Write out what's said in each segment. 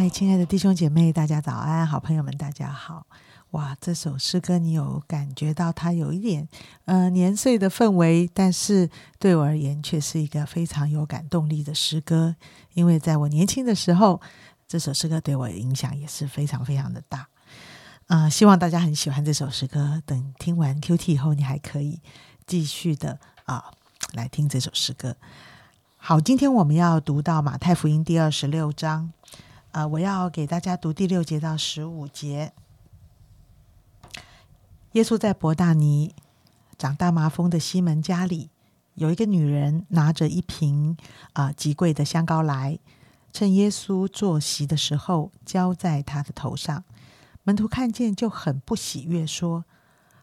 嗨，亲爱的弟兄姐妹，大家早安！好朋友们，大家好！哇，这首诗歌你有感觉到它有一点呃年岁的氛围，但是对我而言却是一个非常有感动力的诗歌，因为在我年轻的时候，这首诗歌对我影响也是非常非常的大。啊，希望大家很喜欢这首诗歌。等听完 Q T 以后，你还可以继续的啊来听这首诗歌。好，今天我们要读到马太福音第二十六章。啊，我要给大家读第六节到十五节。耶稣在伯大尼长大麻风的西门家里，有一个女人拿着一瓶啊极贵的香膏来，趁耶稣坐席的时候浇在他的头上。门徒看见就很不喜悦，说：“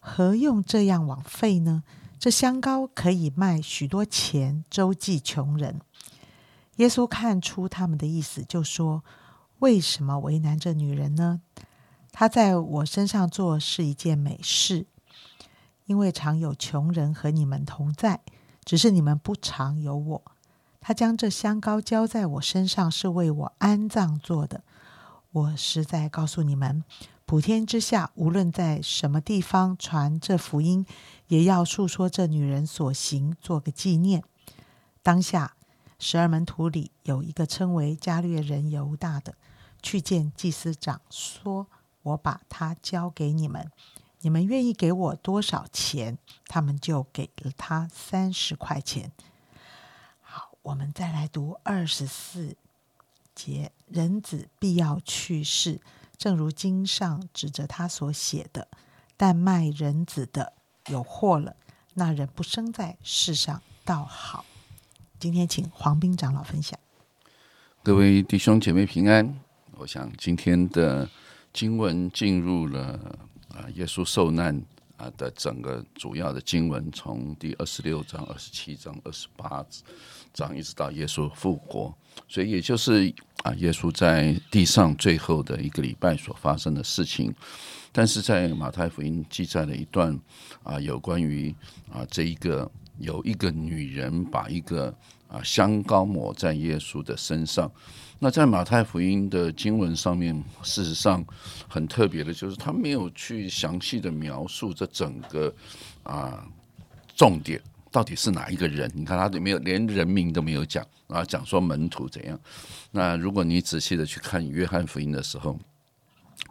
何用这样枉费呢？这香膏可以卖许多钱，周济穷人。”耶稣看出他们的意思，就说。为什么为难这女人呢？她在我身上做是一件美事，因为常有穷人和你们同在，只是你们不常有我。她将这香膏浇在我身上，是为我安葬做的。我实在告诉你们，普天之下，无论在什么地方传这福音，也要述说这女人所行，做个纪念。当下十二门徒里有一个称为加略人犹大的。去见祭司长，说：“我把他交给你们，你们愿意给我多少钱？”他们就给了他三十块钱。好，我们再来读二十四节：“人子必要去世，正如经上指着他所写的。但卖人子的有祸了。那人不生在世上，倒好。”今天请黄斌长老分享。各位弟兄姐妹平安。我想今天的经文进入了啊，耶稣受难啊的整个主要的经文，从第二十六章、二十七章、二十八章一直到耶稣复活，所以也就是啊，耶稣在地上最后的一个礼拜所发生的事情。但是在马太福音记载了一段啊，有关于啊这一个有一个女人把一个啊香膏抹在耶稣的身上。那在马太福音的经文上面，事实上很特别的，就是他没有去详细的描述这整个啊重点到底是哪一个人。你看他都没有连人名都没有讲啊，讲说门徒怎样。那如果你仔细的去看约翰福音的时候，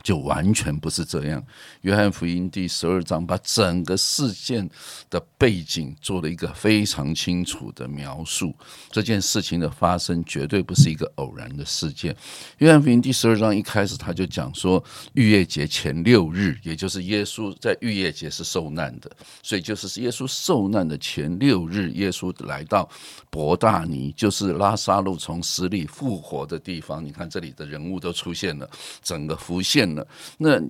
就完全不是这样。约翰福音第十二章把整个事件的背景做了一个非常清楚的描述。这件事情的发生绝对不是一个偶然的事件。约翰福音第十二章一开始他就讲说，逾越节前六日，也就是耶稣在逾越节是受难的，所以就是耶稣受难的前六日，耶稣来到伯大尼，就是拉萨路从死里复活的地方。你看这里的人物都出现了，整个浮现。了，那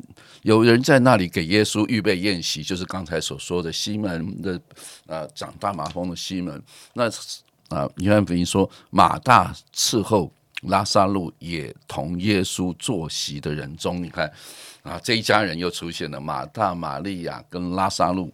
有人在那里给耶稣预备宴席，就是刚才所说的西门的啊，长大麻风的西门。那啊，约翰福音说，马大伺候拉萨路也同耶稣坐席的人中，你看啊，这一家人又出现了，马大、玛利亚跟拉萨路。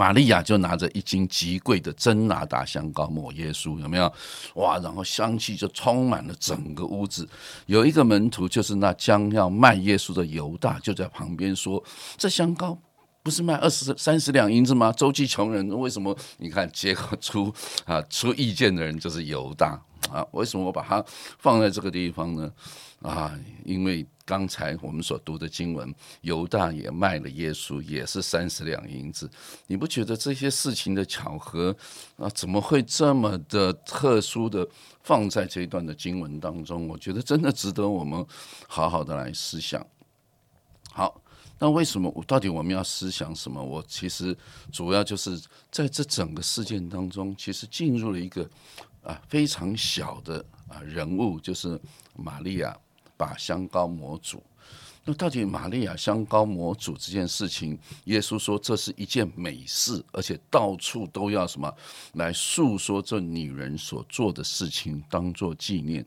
玛利亚就拿着一斤极贵的真拿达香膏抹耶稣，有没有？哇！然后香气就充满了整个屋子。有一个门徒，就是那将要卖耶稣的犹大，就在旁边说：“这香膏不是卖二十三十两银子吗？周济穷人，为什么？你看，结果出啊出意见的人就是犹大啊！为什么我把它放在这个地方呢？啊，因为。”刚才我们所读的经文，犹大也卖了耶稣，也是三十两银子。你不觉得这些事情的巧合啊，怎么会这么的特殊的放在这一段的经文当中？我觉得真的值得我们好好的来思想。好，那为什么我到底我们要思想什么？我其实主要就是在这整个事件当中，其实进入了一个啊非常小的啊人物，就是玛利亚。把香膏抹主，那到底玛利亚香膏抹主这件事情，耶稣说这是一件美事，而且到处都要什么来诉说这女人所做的事情，当做纪念。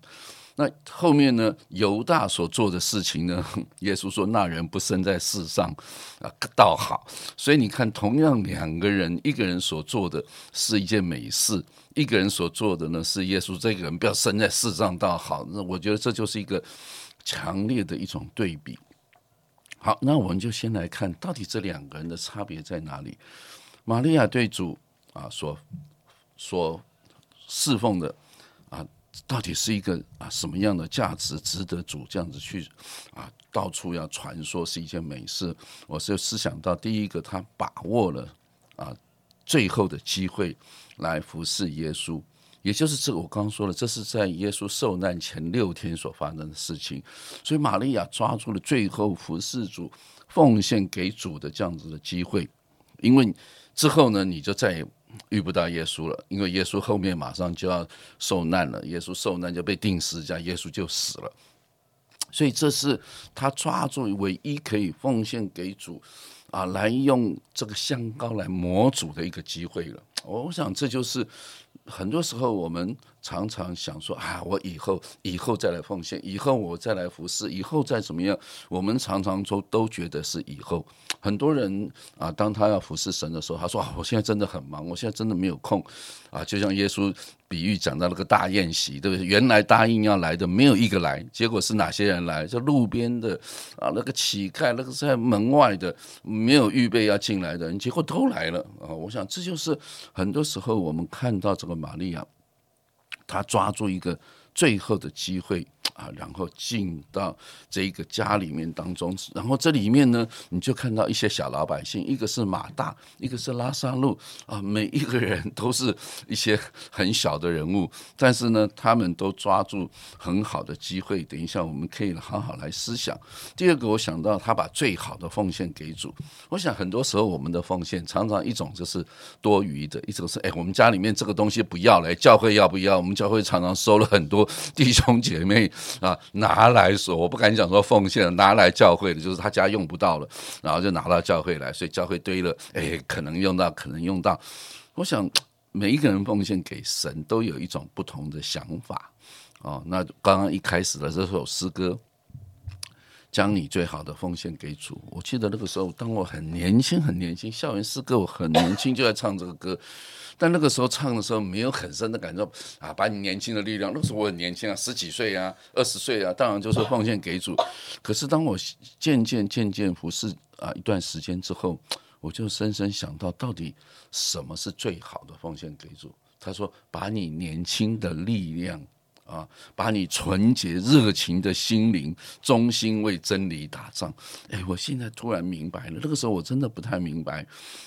那后面呢？犹大所做的事情呢？耶稣说那人不生在世上啊，倒好。所以你看，同样两个人，一个人所做的是一件美事，一个人所做的呢是耶稣这个人不要生在世上倒好。那我觉得这就是一个。强烈的一种对比。好，那我们就先来看到底这两个人的差别在哪里。玛利亚对主啊所所侍奉的啊，到底是一个啊什么样的价值，值得主这样子去啊到处要传说是一件美事。我是思想到第一个，他把握了啊最后的机会来服侍耶稣。也就是这个，我刚刚说了，这是在耶稣受难前六天所发生的事情，所以玛利亚抓住了最后服侍主、奉献给主的这样子的机会，因为之后呢，你就再也遇不到耶稣了，因为耶稣后面马上就要受难了，耶稣受难就被钉十字架，耶稣就死了，所以这是他抓住唯一可以奉献给主啊，来用这个香膏来模组的一个机会了。我想这就是。很多时候，我们常常想说啊，我以后以后再来奉献，以后我再来服侍，以后再怎么样。我们常常都都觉得是以后。很多人啊，当他要服侍神的时候，他说啊，我现在真的很忙，我现在真的没有空啊。就像耶稣比喻讲到那个大宴席，对不对？原来答应要来的没有一个来，结果是哪些人来？就路边的啊，那个乞丐，那个在门外的没有预备要进来的人，结果都来了啊。我想这就是很多时候我们看到这个。玛利亚，她抓住一个最后的机会。啊，然后进到这个家里面当中，然后这里面呢，你就看到一些小老百姓，一个是马大，一个是拉萨路啊，每一个人都是一些很小的人物，但是呢，他们都抓住很好的机会。等一下，我们可以好好来思想。第二个，我想到他把最好的奉献给主。我想很多时候我们的奉献常常一种就是多余的，一种是哎，我们家里面这个东西不要了，教会要不要？我们教会常常收了很多弟兄姐妹。啊，拿来说，我不敢讲说奉献，拿来教会的，就是他家用不到了，然后就拿到教会来，所以教会堆了，哎，可能用到，可能用到。我想每一个人奉献给神都有一种不同的想法。哦，那刚刚一开始的这首诗歌，将你最好的奉献给主。我记得那个时候，当我很年轻，很年轻，校园诗歌，我很年轻就在唱这个歌。但那个时候唱的时候没有很深的感受啊，把你年轻的力量，那时候我很年轻啊，十几岁啊，二十岁啊，当然就是奉献给主。可是当我渐渐渐渐服侍啊一段时间之后，我就深深想到，到底什么是最好的奉献给主？他说，把你年轻的力量。啊，把你纯洁热情的心灵忠心为真理打仗。哎，我现在突然明白了，那个时候我真的不太明白。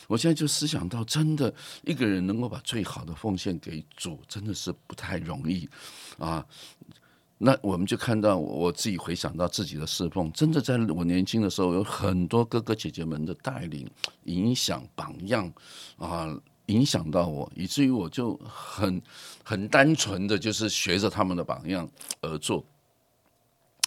我现在就思想到，真的一个人能够把最好的奉献给主，真的是不太容易啊。那我们就看到我自己回想到自己的侍奉，真的在我年轻的时候，有很多哥哥姐姐们的带领、影响、榜样啊。影响到我，以至于我就很很单纯的就是学着他们的榜样而做。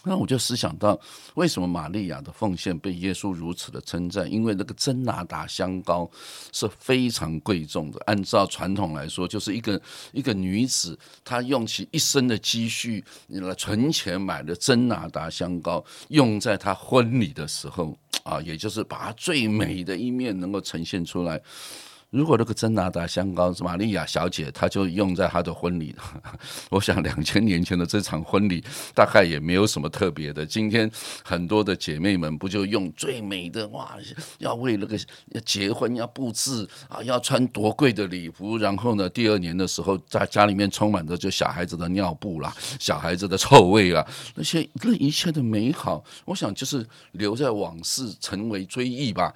那我就思想到，为什么玛利亚的奉献被耶稣如此的称赞？因为那个真拿达香膏是非常贵重的。按照传统来说，就是一个一个女子，她用其一生的积蓄来存钱买的真拿达香膏，用在她婚礼的时候啊，也就是把她最美的一面能够呈现出来。如果那个真拿达香膏是玛利亚小姐，她就用在她的婚礼。我想两千年前的这场婚礼大概也没有什么特别的。今天很多的姐妹们不就用最美的哇？要为那个要结婚要布置啊，要穿多贵的礼服，然后呢，第二年的时候在家里面充满着就小孩子的尿布啦，小孩子的臭味啊，那些那一切的美好，我想就是留在往事，成为追忆吧。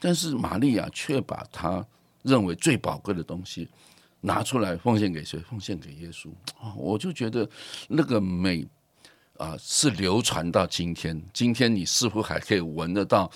但是玛利亚却把它。认为最宝贵的东西拿出来奉献给谁？奉献给耶稣啊！我就觉得那个美啊，是流传到今天。今天你似乎还可以闻得到，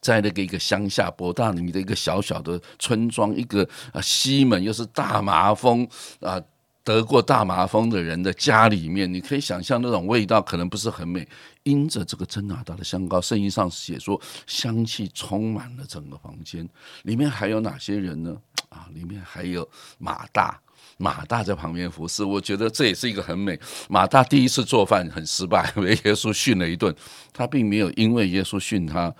在那个一个乡下博大里的一个小小的村庄，一个啊西门又是大麻风啊。得过大麻风的人的家里面，你可以想象那种味道可能不是很美。因着这个真拿达的香膏，圣经上写说香气充满了整个房间。里面还有哪些人呢？啊，里面还有马大，马大在旁边服侍。我觉得这也是一个很美。马大第一次做饭很失败，被耶稣训了一顿。他并没有因为耶稣训他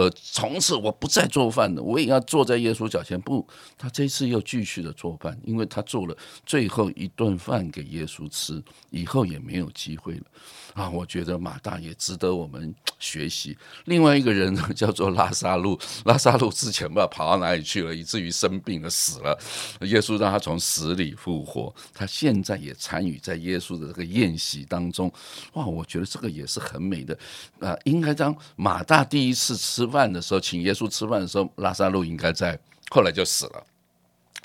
呃从此我不再做饭了，我也要坐在耶稣脚前。不，他这次又继续的做饭，因为他做了最后一顿饭给耶稣吃，以后也没有机会了。啊，我觉得马大也值得我们学习。另外一个人呢，叫做拉萨路，拉萨路之前不知道跑到哪里去了，以至于生病了死了。耶稣让他从死里复活，他现在也参与在耶稣的这个宴席当中。哇，我觉得这个也是很美的。啊，应该当马大第一次吃饭的时候，请耶稣吃饭的时候，拉萨路应该在，后来就死了。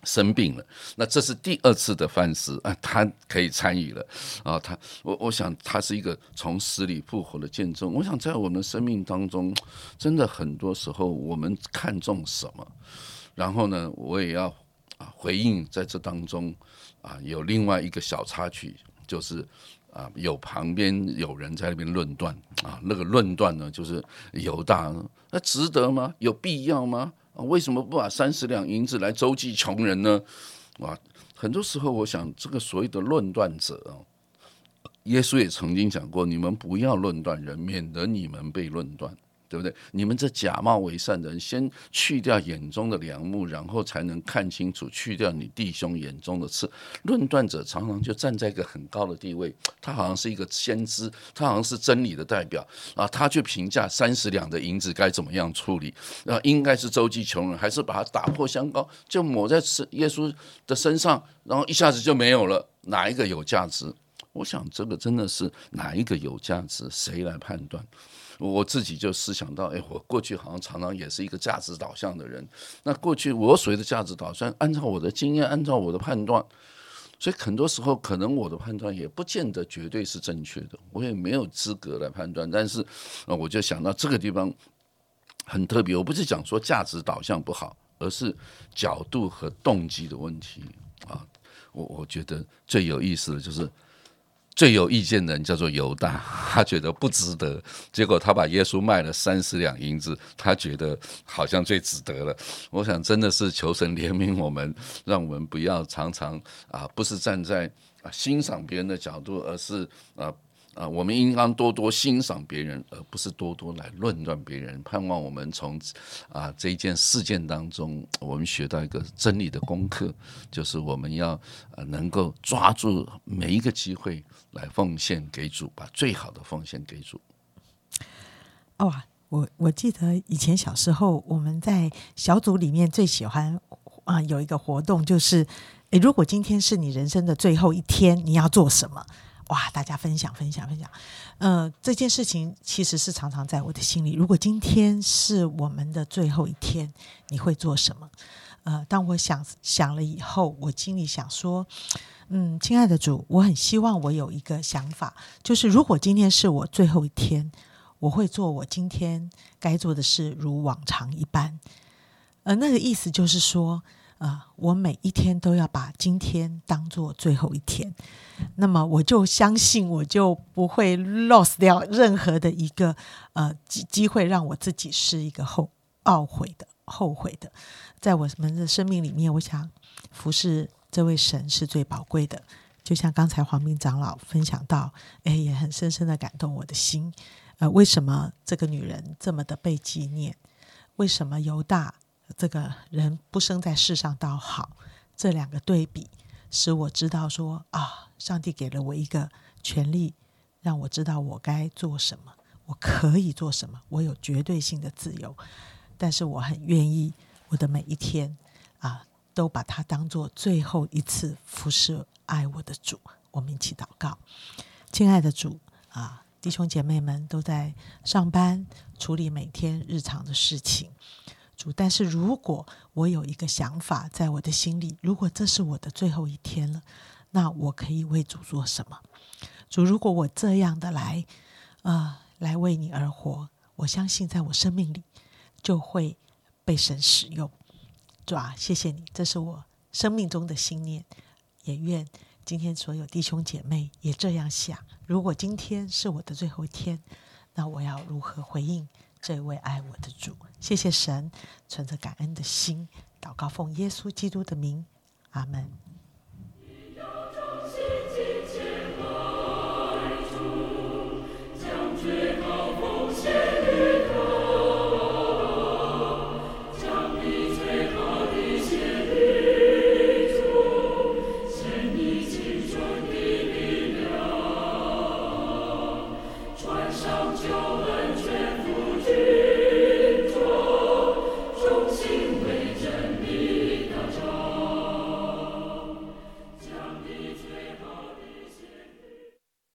生病了，那这是第二次的饭食啊，他可以参与了啊，他我我想他是一个从死里复活的见证。我想在我们生命当中，真的很多时候我们看重什么，然后呢，我也要啊回应在这当中啊有另外一个小插曲，就是啊有旁边有人在那边论断啊，那个论断呢就是犹大，那值得吗？有必要吗？啊，为什么不把三十两银子来周济穷人呢？哇，很多时候我想，这个所谓的论断者啊，耶稣也曾经讲过，你们不要论断人，免得你们被论断。对不对？你们这假冒为善的人，先去掉眼中的良木，然后才能看清楚，去掉你弟兄眼中的刺。论断者常常就站在一个很高的地位，他好像是一个先知，他好像是真理的代表啊。他去评价三十两的银子该怎么样处理啊？应该是周济穷人，还是把它打破香膏，就抹在耶稣的身上，然后一下子就没有了？哪一个有价值？我想这个真的是哪一个有价值？谁来判断？我自己就思想到，哎，我过去好像常常也是一个价值导向的人。那过去我所谓的价值导向，按照我的经验，按照我的判断，所以很多时候可能我的判断也不见得绝对是正确的，我也没有资格来判断。但是啊，我就想到这个地方很特别，我不是讲说价值导向不好，而是角度和动机的问题啊。我我觉得最有意思的就是。最有意见的人叫做犹大，他觉得不值得，结果他把耶稣卖了三十两银子，他觉得好像最值得了。我想真的是求神怜悯我们，让我们不要常常啊，不是站在啊欣赏别人的角度，而是啊。啊，我们应当多多欣赏别人，而不是多多来论断别人。盼望我们从啊这一件事件当中，我们学到一个真理的功课，就是我们要呃能够抓住每一个机会来奉献给主，把最好的奉献给主。哦，我我记得以前小时候我们在小组里面最喜欢啊有一个活动，就是诶，如果今天是你人生的最后一天，你要做什么？哇！大家分享分享分享，呃，这件事情其实是常常在我的心里。如果今天是我们的最后一天，你会做什么？呃，当我想想了以后，我心里想说，嗯，亲爱的主，我很希望我有一个想法，就是如果今天是我最后一天，我会做我今天该做的事，如往常一般。呃，那个意思就是说。啊，我每一天都要把今天当做最后一天，那么我就相信，我就不会 lost 掉任何的一个呃机机会，让我自己是一个后懊悔的、后悔的。在我们的生命里面，我想服侍这位神是最宝贵的。就像刚才黄明长老分享到，哎，也很深深的感动我的心。呃，为什么这个女人这么的被纪念？为什么犹大？这个人不生在世上倒好，这两个对比使我知道说啊，上帝给了我一个权利，让我知道我该做什么，我可以做什么，我有绝对性的自由。但是我很愿意我的每一天啊，都把它当做最后一次服侍爱我的主。我们一起祷告，亲爱的主啊，弟兄姐妹们都在上班，处理每天日常的事情。但是如果我有一个想法在我的心里，如果这是我的最后一天了，那我可以为主做什么？主，如果我这样的来，啊，来为你而活，我相信在我生命里就会被神使用。主啊，谢谢你，这是我生命中的信念，也愿今天所有弟兄姐妹也这样想。如果今天是我的最后一天，那我要如何回应？这位爱我的主，谢谢神，存着感恩的心，祷告奉耶稣基督的名，阿门。